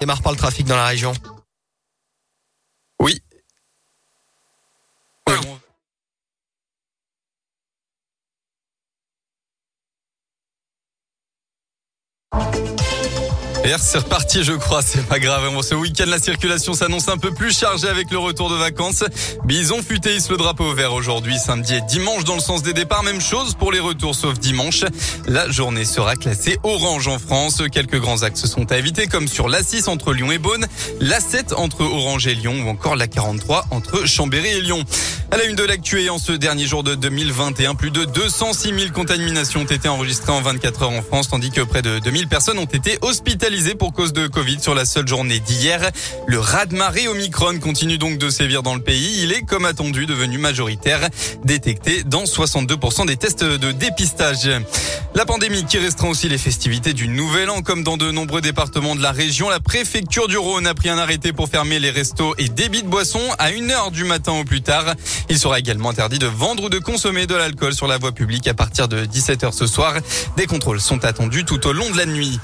démarre par le trafic dans la région. Hier, c'est reparti, je crois. C'est pas grave. Ce week-end, la circulation s'annonce un peu plus chargée avec le retour de vacances. Bison futé le drapeau vert aujourd'hui, samedi et dimanche dans le sens des départs. Même chose pour les retours, sauf dimanche. La journée sera classée orange en France. Quelques grands axes sont à éviter, comme sur l'A6 entre Lyon et Beaune, l'A7 entre Orange et Lyon, ou encore la 43 entre Chambéry et Lyon. À la une de l'actu en ce dernier jour de 2021, plus de 206 000 contaminations ont été enregistrées en 24 heures en France, tandis que près de 2000 personnes ont été hospitalisées pour cause de Covid sur la seule journée d'hier. Le raz-de-marée Omicron continue donc de sévir dans le pays. Il est, comme attendu, devenu majoritaire, détecté dans 62% des tests de dépistage. La pandémie qui restreint aussi les festivités du Nouvel An, comme dans de nombreux départements de la région. La préfecture du Rhône a pris un arrêté pour fermer les restos et débits de boissons à 1h du matin au plus tard. Il sera également interdit de vendre ou de consommer de l'alcool sur la voie publique à partir de 17h ce soir. Des contrôles sont attendus tout au long de la nuit.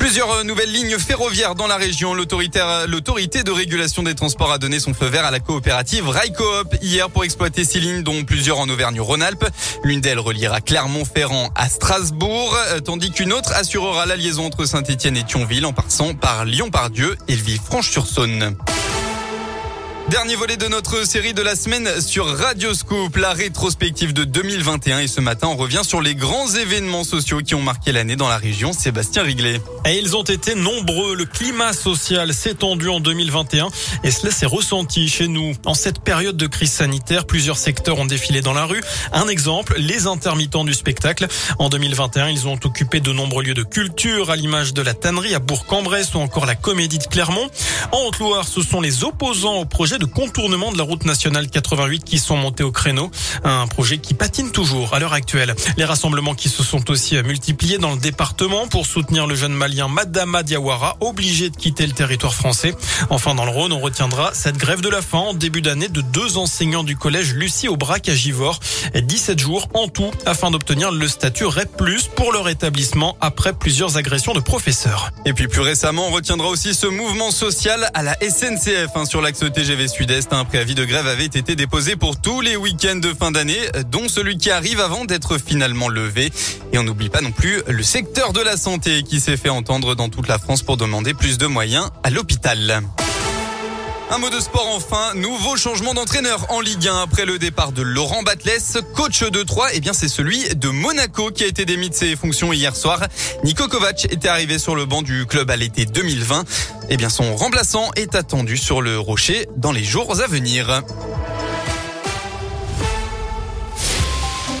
Plusieurs nouvelles lignes ferroviaires dans la région. L'autorité de régulation des transports a donné son feu vert à la coopérative Railcoop hier pour exploiter ces lignes, dont plusieurs en Auvergne-Rhône-Alpes. L'une d'elles reliera Clermont-Ferrand à Strasbourg, euh, tandis qu'une autre assurera la liaison entre Saint-Etienne et Thionville en passant par Lyon-Pardieu et Villefranche-sur-Saône. Dernier volet de notre série de la semaine sur Radio Scoop, la rétrospective de 2021. Et ce matin, on revient sur les grands événements sociaux qui ont marqué l'année dans la région. Sébastien Riglet. Et ils ont été nombreux. Le climat social s'est tendu en 2021 et cela s'est ressenti chez nous. En cette période de crise sanitaire, plusieurs secteurs ont défilé dans la rue. Un exemple, les intermittents du spectacle. En 2021, ils ont occupé de nombreux lieux de culture, à l'image de la tannerie à Bourg-en-Bresse ou encore la comédie de Clermont. En Haute-Loire, ce sont les opposants au projet de contournement de la route nationale 88 qui sont montés au créneau. Un projet qui patine toujours à l'heure actuelle. Les rassemblements qui se sont aussi multipliés dans le département pour soutenir le jeune malien Madama Diawara, obligé de quitter le territoire français. Enfin, dans le Rhône, on retiendra cette grève de la faim en début d'année de deux enseignants du collège Lucie Aubrac à Givors. 17 jours en tout afin d'obtenir le statut REP+, pour leur établissement après plusieurs agressions de professeurs. Et puis plus récemment, on retiendra aussi ce mouvement social à la SNCF hein, sur l'axe TGV Sud-Est. Un préavis de grève avait été déposé pour tous les week-ends de fin d'année, dont celui qui arrive avant d'être finalement levé. Et on n'oublie pas non plus le secteur de la santé qui s'est fait entendre dans toute la France pour demander plus de moyens à l'hôpital. Un mot de sport enfin, nouveau changement d'entraîneur en Ligue 1 après le départ de Laurent Batles, coach de Troyes. Eh bien, c'est celui de Monaco qui a été démis de ses fonctions hier soir. Nico Kovac était arrivé sur le banc du club à l'été 2020. Eh bien, son remplaçant est attendu sur le rocher dans les jours à venir.